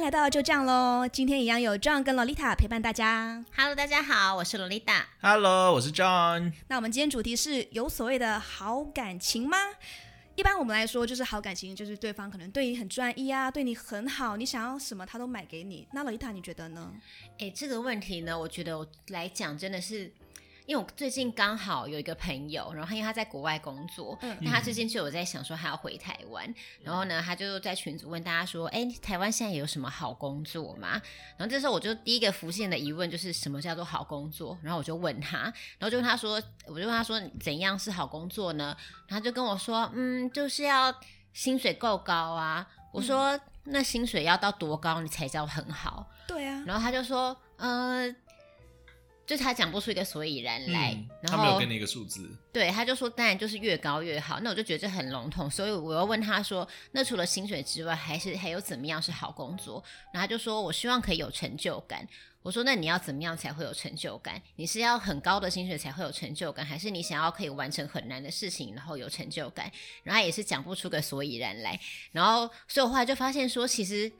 迎来到就这样喽。今天一样有 John 跟 Lolita 陪伴大家。Hello，大家好，我是 Lolita。Hello，我是 John。那我们今天主题是有所谓的好感情吗？一般我们来说，就是好感情，就是对方可能对你很专一啊，对你很好，你想要什么他都买给你。那 Lolita，你觉得呢？哎，这个问题呢，我觉得我来讲真的是。因为我最近刚好有一个朋友，然后因为他在国外工作，嗯，那他最近就有在想说他要回台湾，嗯，然后呢，他就在群组问大家说，哎，台湾现在有什么好工作吗？然后这时候我就第一个浮现的疑问就是什么叫做好工作？然后我就问他，然后就问他说，我就问他说怎样是好工作呢？然后他就跟我说，嗯，就是要薪水够高啊。我说，嗯，那薪水要到多高你才叫很好？对啊。然后他就说，呃。就他讲不出一个所以然来，嗯、然后他没有给你一个数字，对，他就说当然就是越高越好。那我就觉得这很笼统，所以我又问他说，那除了薪水之外，还是还有怎么样是好工作？然后他就说我希望可以有成就感。我说那你要怎么样才会有成就感？你是要很高的薪水才会有成就感，还是你想要可以完成很难的事情然后有成就感？然后他也是讲不出个所以然来。然后所以我后来就发现说，其实。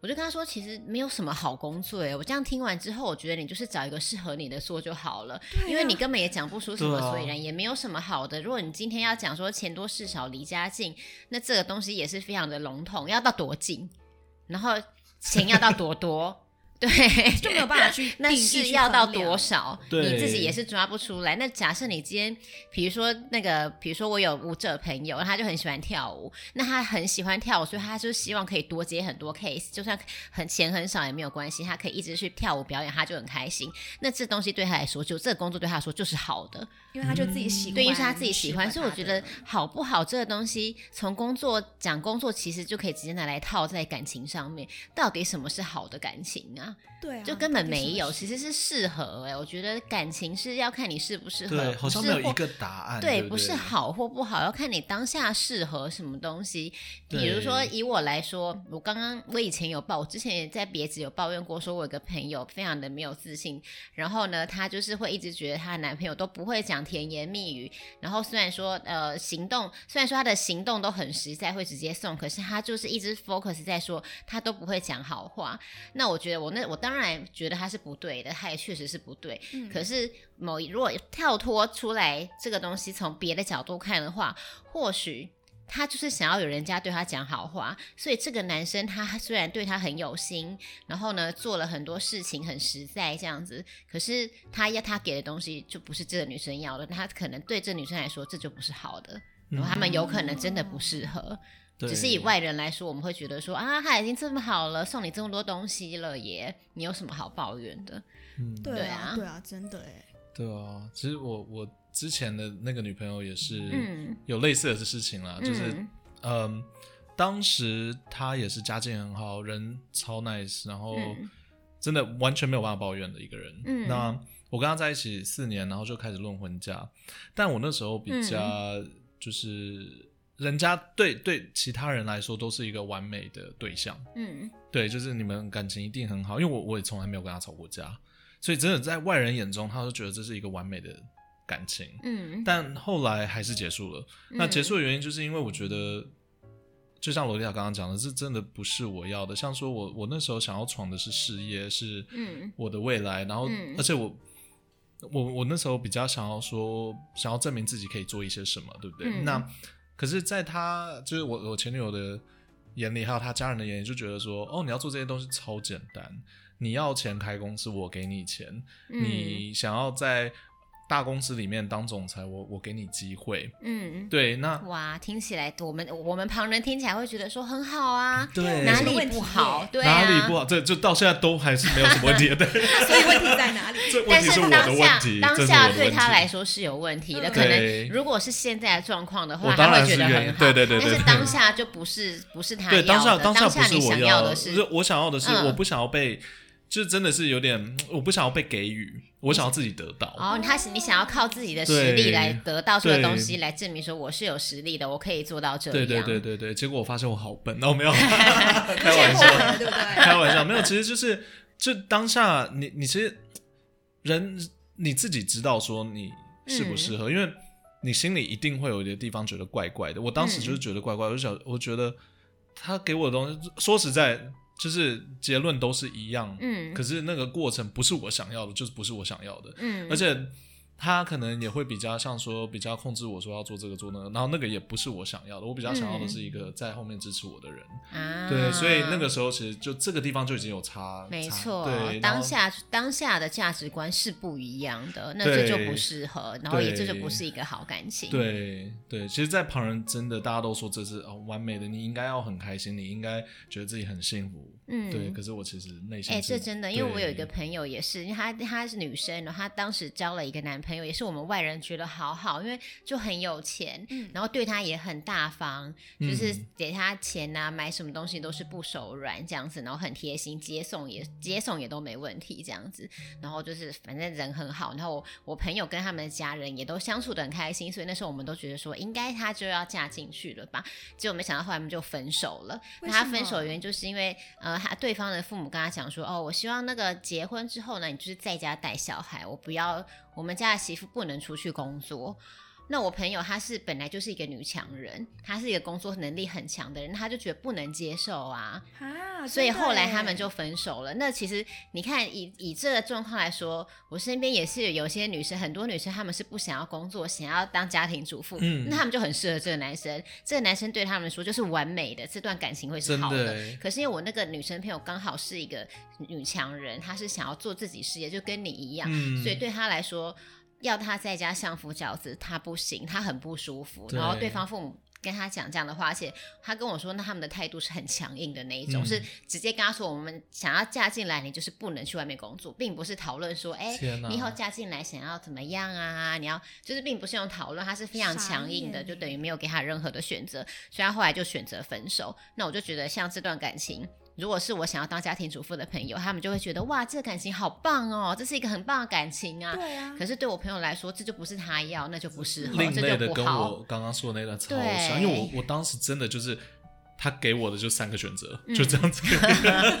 我就跟他说，其实没有什么好工作诶。我这样听完之后，我觉得你就是找一个适合你的做就好了，啊、因为你根本也讲不出什么所以然，也没有什么好的。如果你今天要讲说钱多事少离家近，那这个东西也是非常的笼统，要到多近，然后钱要到多多。对，就没有办法去。那是要到多少？你自己也是抓不出来。那假设你今天，比如说那个，比如说我有舞者朋友，他就很喜欢跳舞，那他很喜欢跳舞，所以他就希望可以多接很多 case，就算很钱很少也没有关系，他可以一直去跳舞表演，他就很开心。那这东西对他来说，就这个工作对他来说就是好的，因为他就自己喜欢，对，因为是他自己喜欢。所以我觉得好不好这个东西，从工作讲工作，其实就可以直接拿来套在感情上面。到底什么是好的感情啊？对啊，就根本没有，其实是适合哎、欸。我觉得感情是要看你适不适合，对，好像没有一个答案。对不是好或不好，要看你当下适合什么东西。比如说以我来说，我刚刚我以前有抱，我之前也在别子有抱怨过，说我有个朋友非常的没有自信，然后呢，她就是会一直觉得她的男朋友都不会讲甜言蜜语，然后虽然说呃行动，虽然说她的行动都很实在，会直接送，可是她就是一直 focus 在说她都不会讲好话。那我觉得我那我当。然觉得他是不对的，他也确实是不对。嗯、可是某一如果跳脱出来这个东西，从别的角度看的话，或许他就是想要有人家对他讲好话。所以这个男生他虽然对他很有心，然后呢做了很多事情很实在这样子，可是他要他给的东西就不是这个女生要的。他可能对这女生来说这就不是好的，然后他们有可能真的不适合。嗯只是以外人来说，我们会觉得说啊，他已经这么好了，送你这么多东西了耶，你有什么好抱怨的？嗯，对啊，对啊，真的哎。对啊，其实我我之前的那个女朋友也是有类似的事情啦，嗯、就是嗯、呃，当时她也是家境很好，人超 nice，然后真的完全没有办法抱怨的一个人。嗯，那我跟她在一起四年，然后就开始论婚嫁，但我那时候比较就是。嗯人家对对其他人来说都是一个完美的对象，嗯，对，就是你们感情一定很好，因为我我也从来没有跟他吵过架，所以真的在外人眼中，他都觉得这是一个完美的感情，嗯，但后来还是结束了。那结束的原因就是因为我觉得，就像罗丽塔刚刚讲的，这真的不是我要的。像说我我那时候想要闯的是事业，是我的未来，然后而且我我我那时候比较想要说，想要证明自己可以做一些什么，对不对？那可是，在他就是我我前女友的眼里，还有他家人的眼里，就觉得说，哦，你要做这些东西超简单，你要钱开公司，我给你钱，嗯、你想要在。大公司里面当总裁，我我给你机会，嗯，对，那哇，听起来我们我们旁人听起来会觉得说很好啊，对，哪里不好？对、啊，哪里不好？这就到现在都还是没有什么问题。的，所以问题在哪里？这问题是我的问题，当下当下对他来说是有问题的，可能如果是现在的状况的话，他会觉得很好，对对对，但是当下就不是不是他对当下当下不是我要的，是我想要的是我不想要被。就是真的是有点，我不想要被给予，我想要自己得到。哦，他是你想要靠自己的实力来得到这个东西，来证明说我是有实力的，我可以做到这样。对对对对对，结果我发现我好笨，那我没有开玩笑，对不对？开玩笑，没有，其实就是就当下你你其实人你自己知道说你适不适合，嗯、因为你心里一定会有一些地方觉得怪怪的。我当时就是觉得怪怪，我就想我觉得他给我的东西，说实在。就是结论都是一样，嗯，可是那个过程不是我想要的，就是不是我想要的，嗯，而且。他可能也会比较像说，比较控制我说要做这个做那个，然后那个也不是我想要的，我比较想要的是一个在后面支持我的人。啊，对，所以那个时候其实就这个地方就已经有差。没错，对，当下当下的价值观是不一样的，那这就不适合，然后也这就不是一个好感情。对对，其实，在旁人真的大家都说这是哦完美的，你应该要很开心，你应该觉得自己很幸福。嗯，对。可是我其实内心哎，这真的，因为我有一个朋友也是，因为她她是女生，然后她当时交了一个男朋友，也是我们外人觉得好好，因为就很有钱，嗯，然后对她也很大方，就是给她钱啊，买什么东西都是不手软这样子，然后很贴心，接送也接送也都没问题这样子，然后就是反正人很好，然后我我朋友跟他们的家人也都相处得很开心，所以那时候我们都觉得说应该她就要嫁进去了吧，结果没想到后来我们就分手了。那她分手原因就是因为呃。他对方的父母跟他讲说：“哦，我希望那个结婚之后呢，你就是在家带小孩，我不要我们家的媳妇不能出去工作。”那我朋友她是本来就是一个女强人，她是一个工作能力很强的人，她就觉得不能接受啊，啊，所以后来他们就分手了。那其实你看以以这个状况来说，我身边也是有些女生，很多女生她们是不想要工作，想要当家庭主妇，嗯，那他们就很适合这个男生，这个男生对他们说就是完美的，这段感情会是好的。的可是因为我那个女生朋友刚好是一个女强人，她是想要做自己事业，就跟你一样，嗯，所以对她来说。要他在家相夫教子，他不行，他很不舒服。然后对方父母跟他讲这样的话，而且他跟我说，那他们的态度是很强硬的那一种，嗯、是直接跟他说，我们想要嫁进来，你就是不能去外面工作，并不是讨论说，哎、欸，你以后嫁进来想要怎么样啊？你要就是并不是用讨论，他是非常强硬的，就等于没有给他任何的选择，所以他后来就选择分手。那我就觉得，像这段感情。如果是我想要当家庭主妇的朋友，他们就会觉得哇，这个感情好棒哦，这是一个很棒的感情啊。对啊。可是对我朋友来说，这就不是他要，那就不适合，另类的这就不好。跟我刚刚说的那段超像，因为我我当时真的就是他给我的就三个选择，嗯、就这样子，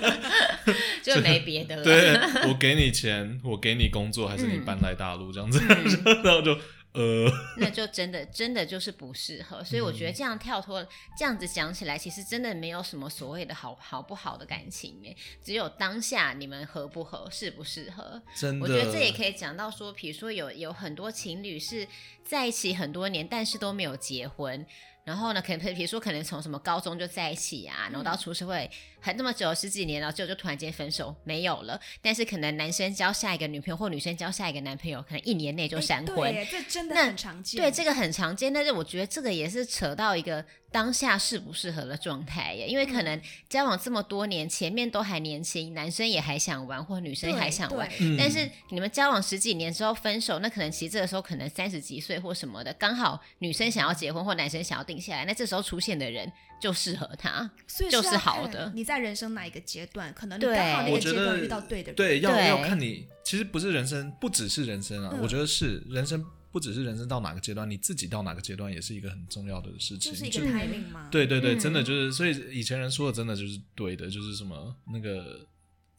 就没别的了。对，我给你钱，我给你工作，还是你搬来大陆这样子，嗯、然后就。呃，那就真的真的就是不适合，所以我觉得这样跳脱，嗯、这样子讲起来，其实真的没有什么所谓的好好不好的感情哎，只有当下你们合不合，适不适合。真的，我觉得这也可以讲到说，比如说有有很多情侣是在一起很多年，但是都没有结婚。然后呢，可能比如说，可能从什么高中就在一起啊，然后到出社会很那么久十几年了，就就突然间分手没有了。但是可能男生交下一个女朋友，或女生交下一个男朋友，可能一年内就闪婚。对，这真的很常见。对，这个很常见。但是我觉得这个也是扯到一个当下适不适合的状态耶，因为可能交往这么多年，前面都还年轻，男生也还想玩，或女生也还想玩。但是你们交往十几年之后分手，那可能其实这个时候可能三十几岁或什么的，刚好女生想要结婚，或男生想要定下来，那这时候出现的人就适合他，所以就是好的。你在人生哪一个阶段，可能你刚好那个阶段遇到对的人，对，要要看你。其实不是人生，不只是人生啊，我觉得是人生。不只是人生到哪个阶段，你自己到哪个阶段也是一个很重要的事情。就是一个 timing 吗？对对对，真的就是，所以以前人说的真的就是对的，就是什么那个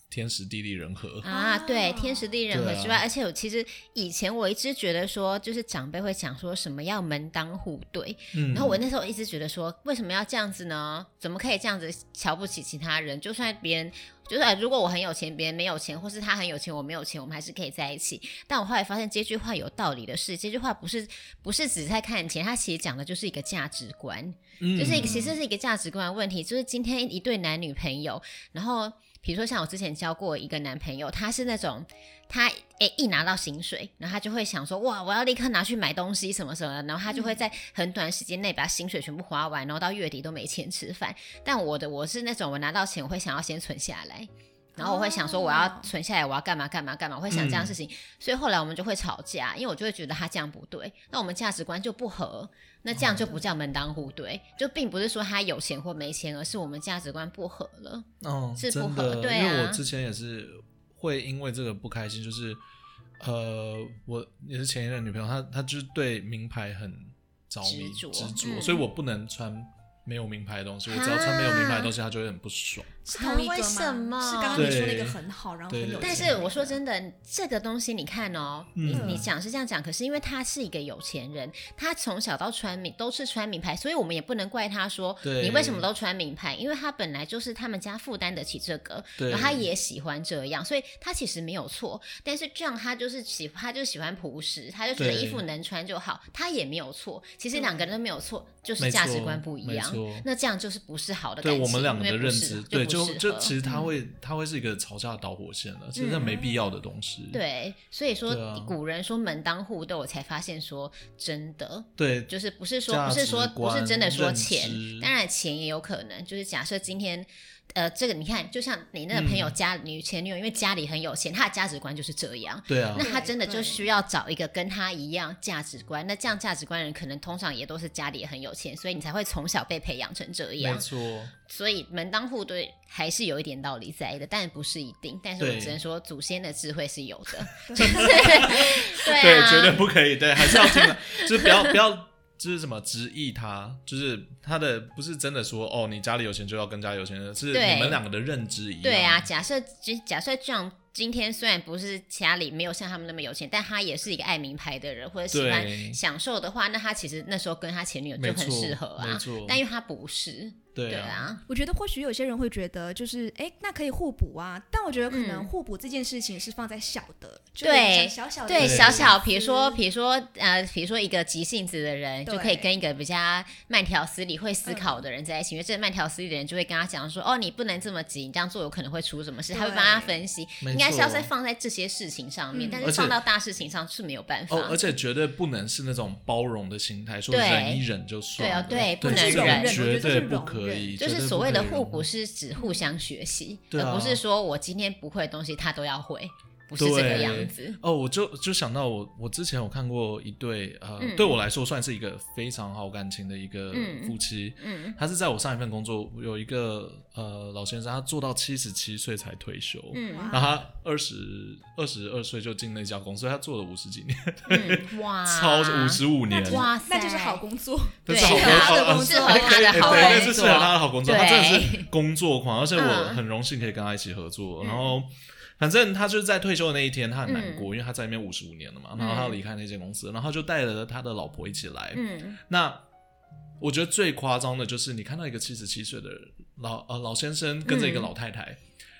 天时地利人和啊，对，天时地利人和之外，啊、而且我其实以前我一直觉得说，就是长辈会讲说什么要门当户对，嗯、然后我那时候一直觉得说，为什么要这样子呢？怎么可以这样子瞧不起其他人？就算别人。就是如果我很有钱，别人没有钱，或是他很有钱，我没有钱，我们还是可以在一起。但我后来发现这句话有道理的是，这句话不是不是只在看钱，它其实讲的就是一个价值观，嗯、就是一个其实是一个价值观的问题。就是今天一对男女朋友，然后比如说像我之前交过一个男朋友，他是那种。他诶、一拿到薪水，然后他就会想说哇，我要立刻拿去买东西什么什么的，然后他就会在很短时间内把薪水全部花完，然后到月底都没钱吃饭。但我的我是那种我拿到钱我会想要先存下来，然后我会想说我要存下来，我要干嘛干嘛干嘛，我会想这样的事情。嗯、所以后来我们就会吵架，因为我就会觉得他这样不对，那我们价值观就不合，那这样就不叫门当户对，就并不是说他有钱或没钱，而是我们价值观不合了。哦，是不合，对啊，因为我之前也是。会因为这个不开心，就是，呃，我也是前一任女朋友，她她就是对名牌很着迷执着，执着，嗯、所以我不能穿没有名牌的东西，我只要穿没有名牌的东西，她就会很不爽。是同一个吗？为什么是刚刚你说那个很好，然后很有钱。但是我说真的，这个东西你看哦，嗯、你你讲是这样讲，可是因为他是一个有钱人，他从小到穿名都是穿名牌，所以我们也不能怪他说你为什么都穿名牌，因为他本来就是他们家负担得起这个，然后他也喜欢这样，所以他其实没有错。但是这样他就是喜他就喜欢朴实，他就觉得衣服能穿就好，他也没有错。其实两个人都没有错，就是价值观不一样。那这样就是不是好的感情，对我们两个的认知，对就就其实他。他会，它会是一个吵架的导火线了，其实那没必要的东西。对，所以说古人说门当户对，我才发现说真的，对，就是不是说不是说不是真的说钱，当然钱也有可能，就是假设今天。呃，这个你看，就像你那个朋友家女前女友，因为家里很有钱，她的价值观就是这样。对啊。那她真的就需要找一个跟她一样价值观，那这样价值观的人可能通常也都是家里也很有钱，所以你才会从小被培养成这样。没错。所以门当户对还是有一点道理在的，但不是一定。但是我只能说，祖先的智慧是有的。对，对，绝对不可以。对，还是要听的，就是不要不要。就是什么直意他，就是他的不是真的说哦，你家里有钱就要跟家里有钱人，是你们两个的认知一样。对啊，假设假设这样。今天虽然不是家里没有像他们那么有钱，但他也是一个爱名牌的人，或者喜欢享受的话，那他其实那时候跟他前女友就很适合啊。但因为他不是，对啊。我觉得或许有些人会觉得，就是哎，那可以互补啊。但我觉得可能互补这件事情是放在小的，嗯、对小小对小小，比如说比如说呃，比如说一个急性子的人，就可以跟一个比较慢条斯理、会思考的人在一起，嗯、因为这个慢条斯理的人就会跟他讲说，哦，你不能这么急，你这样做有可能会出什么事，他会帮他分析。应该是要再放在这些事情上面，嗯、但是放到大事情上是没有办法。哦，而且绝对不能是那种包容的心态，说忍一忍就算了。对啊，对，不能忍，绝对不可以。就是所谓的互补，是指互相学习，嗯、而不是说我今天不会的东西他都要会。不是这个样子。哦，我就就想到我我之前有看过一对呃，嗯、对我来说算是一个非常好感情的一个夫妻，嗯，嗯他是在我上一份工作有一个呃老先生，他做到七十七岁才退休，嗯，然后他二十二十二岁就进那家公司，所以他做了五十几年，嗯、哇，超五十五年，哇塞，那就是好工作，对，适合他的工作，适合他的好工作，对，是适合他的好工作，他真的是工作狂，而且我很荣幸可以跟他一起合作，然后。反正他就是在退休的那一天，他很难过，嗯、因为他在那边五十五年了嘛，然后他要离开那间公司，嗯、然后就带着他的老婆一起来。嗯，那我觉得最夸张的就是你看到一个七十七岁的老呃老先生跟着一个老太太，嗯、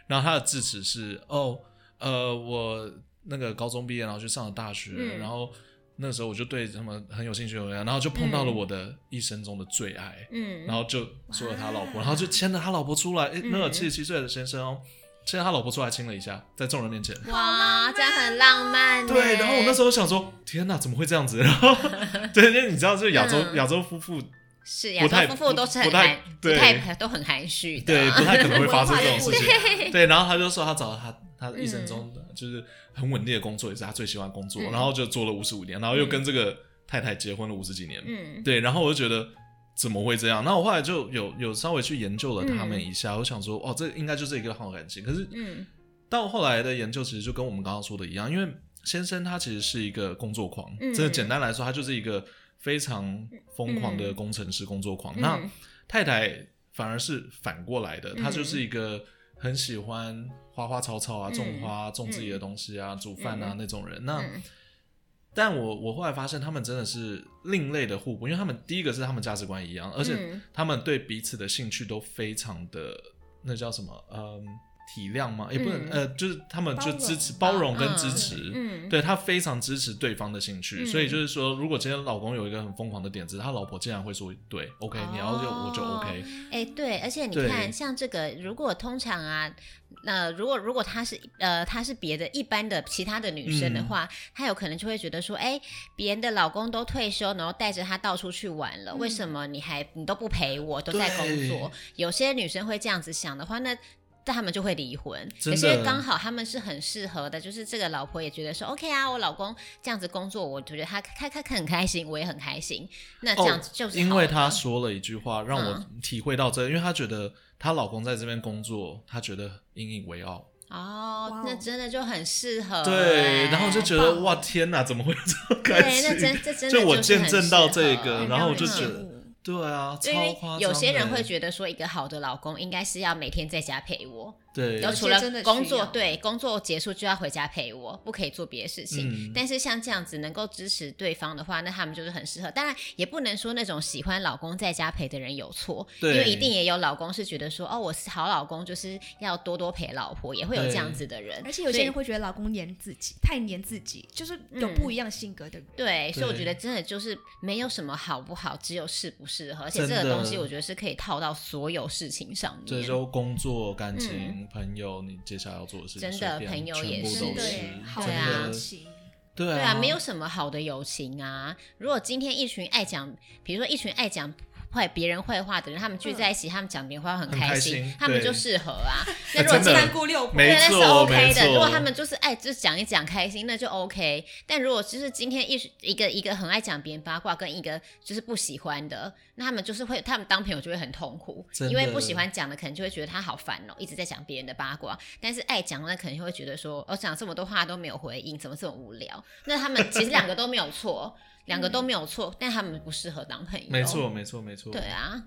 然后他的致辞是哦呃我那个高中毕业，然后去上了大学，嗯、然后那时候我就对他们很有兴趣，然后就碰到了我的一生中的最爱，嗯，然后就说了他老婆，然后就牵着他老婆出来，诶，那个七十七岁的先生哦。现在他老婆出来亲了一下，在众人面前。哇，这样很浪漫。对，然后我那时候想说，天哪，怎么会这样子？然后，对，因为你知道，就是亚洲亚洲夫妇是亚洲夫妇都是很含，对，都很含蓄，对，不太可能会发生这种事情。对，然后他就说，他找到他他一生中的就是很稳定的工作，也是他最喜欢工作，然后就做了五十五年，然后又跟这个太太结婚了五十几年。嗯，对，然后我就觉得。怎么会这样？那我后来就有有稍微去研究了他们一下，嗯、我想说，哦，这应该就是一个好感情。可是，嗯，到后来的研究其实就跟我们刚刚说的一样，因为先生他其实是一个工作狂，真的、嗯、简单来说，他就是一个非常疯狂的工程师工作狂。嗯、那太太反而是反过来的，她、嗯、就是一个很喜欢花花草草啊，种花、嗯、种自己的东西啊，煮饭啊、嗯、那种人。那但我我后来发现，他们真的是另类的互补，因为他们第一个是他们价值观一样，而且他们对彼此的兴趣都非常的，那叫什么？嗯。体谅吗？也不能，呃，就是他们就支持、包容。跟支持，嗯，对他非常支持对方的兴趣，所以就是说，如果今天老公有一个很疯狂的点子，他老婆竟然会说，对，OK，你要就我就 OK，哎，对，而且你看，像这个，如果通常啊，那如果如果她是呃，她是别的一般的其他的女生的话，她有可能就会觉得说，哎，别人的老公都退休，然后带着她到处去玩了，为什么你还你都不陪我，都在工作？有些女生会这样子想的话，那。但他们就会离婚，可是刚好他们是很适合的，就是这个老婆也觉得说 OK 啊，我老公这样子工作，我觉得他开开很开心，我也很开心。那这样子就是、哦、因为她说了一句话，让我体会到这因为她觉得她老公在这边工作，她觉得引以为傲。哦，那真的就很适合。对，然后就觉得哇，天哪，怎么会这么开心？对，那真这真的就我见证到这个，然后我就觉得。对啊，超夸张。有些人会觉得说，一个好的老公应该是要每天在家陪我。对，然后除了工作，对工作结束就要回家陪我，不可以做别的事情。嗯、但是像这样子能够支持对方的话，那他们就是很适合。当然，也不能说那种喜欢老公在家陪的人有错，因为一定也有老公是觉得说，哦，我是好老公，就是要多多陪老婆，也会有这样子的人。而且有些人会觉得老公黏自己，太黏自己，就是有不一样性格的人。嗯、对，所以我觉得真的就是没有什么好不好，只有适不适合。而且这个东西，我觉得是可以套到所有事情上面。这周工作、感情、嗯、朋友，你。接下来要做的事情，真的朋友也是，对，好的，对啊，对啊，没有什么好的友情啊。如果今天一群爱讲，比如说一群爱讲。坏别人坏话的人，他们聚在一起，他们讲别人坏话很开心，他们就适合啊。那如果三姑六婆，对，那是 OK 的。如果他们就是爱，就是讲一讲开心，那就 OK。但如果就是今天一一个一个很爱讲别人八卦，跟一个就是不喜欢的，那他们就是会，他们当朋友就会很痛苦，因为不喜欢讲的可能就会觉得他好烦哦，一直在讲别人的八卦。但是爱讲的可能就会觉得说，我讲这么多话都没有回应，怎么这么无聊？那他们其实两个都没有错。两个都没有错，嗯、但他们不适合当朋友。没错，没错，没错。对啊，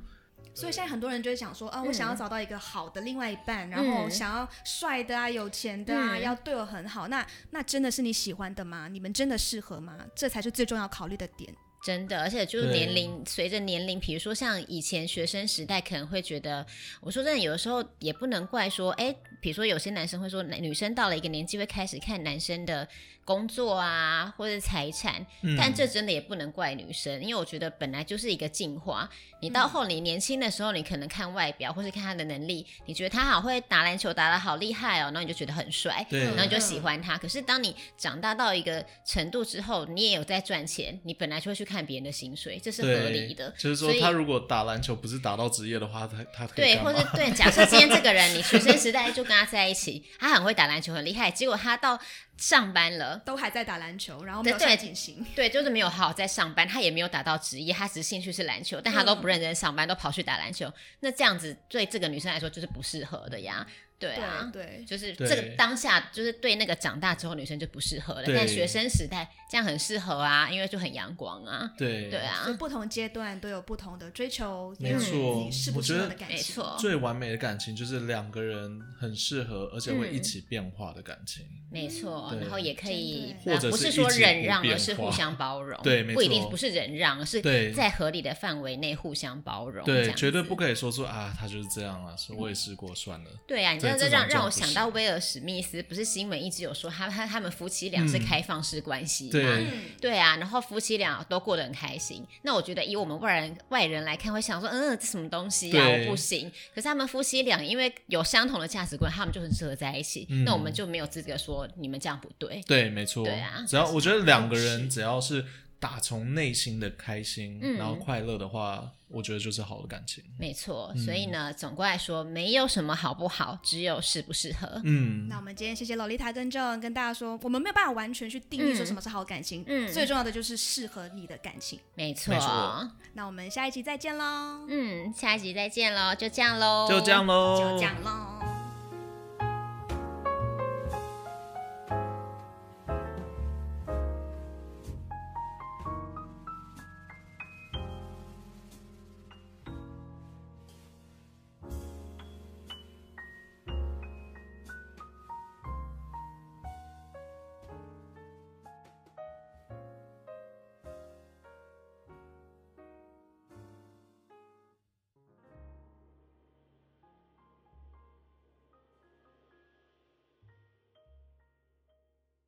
所以现在很多人就会想说，啊，我想要找到一个好的另外一半，嗯、然后想要帅的啊，有钱的啊，嗯、要对我很好。那那真的是你喜欢的吗？你们真的适合吗？这才是最重要考虑的点。真的，而且就是年龄，随着年龄，比如说像以前学生时代，可能会觉得，我说真的，有的时候也不能怪说，哎，比如说有些男生会说，女生到了一个年纪会开始看男生的。工作啊，或者财产，嗯、但这真的也不能怪女生，因为我觉得本来就是一个进化。你到后你年轻的时候，你可能看外表，或是看他的能力，你觉得他好会打篮球，打得好厉害哦，然后你就觉得很帅，对，然后你就喜欢他。可是当你长大到一个程度之后，你也有在赚钱，你本来就会去看别人的薪水，这是合理的。就是说，他如果打篮球不是打到职业的话，他他对，或者对，假设今天这个人你学生时代就跟他在一起，他很会打篮球，很厉害，结果他到上班了，都还在打篮球，然后没有在进心，对，就是没有好好在上班，他也没有打到职业，他只是兴趣是篮球，但他都不认真上班，都跑去打篮球，那这样子对这个女生来说就是不适合的呀。对啊，对，就是这个当下，就是对那个长大之后女生就不适合了。但学生时代这样很适合啊，因为就很阳光啊。对对啊，就不同阶段都有不同的追求，没错，适不适合的感情。没错，最完美的感情就是两个人很适合，而且会一起变化的感情。没错，然后也可以，或者不是说忍让，而是互相包容。对，没错，不一定不是忍让，而是在合理的范围内互相包容。对，绝对不可以说出啊，他就是这样啊，说我也试过算了。对啊，你知道这让让我想到威尔史密斯，不是新闻一直有说他他他们夫妻俩是开放式关系吗？对对啊，然后夫妻俩都过得很开心。那我觉得以我们外人外人来看，会想说，嗯，这什么东西呀？我不行。可是他们夫妻俩因为有相同的价值观，他们就很适合在一起。那我们就没有资格说你们这样不对。对，没错。对啊，只要我觉得两个人只要是打从内心的开心，然后快乐的话。我觉得就是好的感情，没错。所以呢，嗯、总归来说，没有什么好不好，只有适不适合。嗯，那我们今天谢谢洛丽塔跟 Jon 跟大家说，我们没有办法完全去定义说什么是好感情，嗯，最重要的就是适合你的感情。没错没错。那我们下一集再见喽。嗯，下一集再见喽，就这样喽，就这样喽，就这样喽。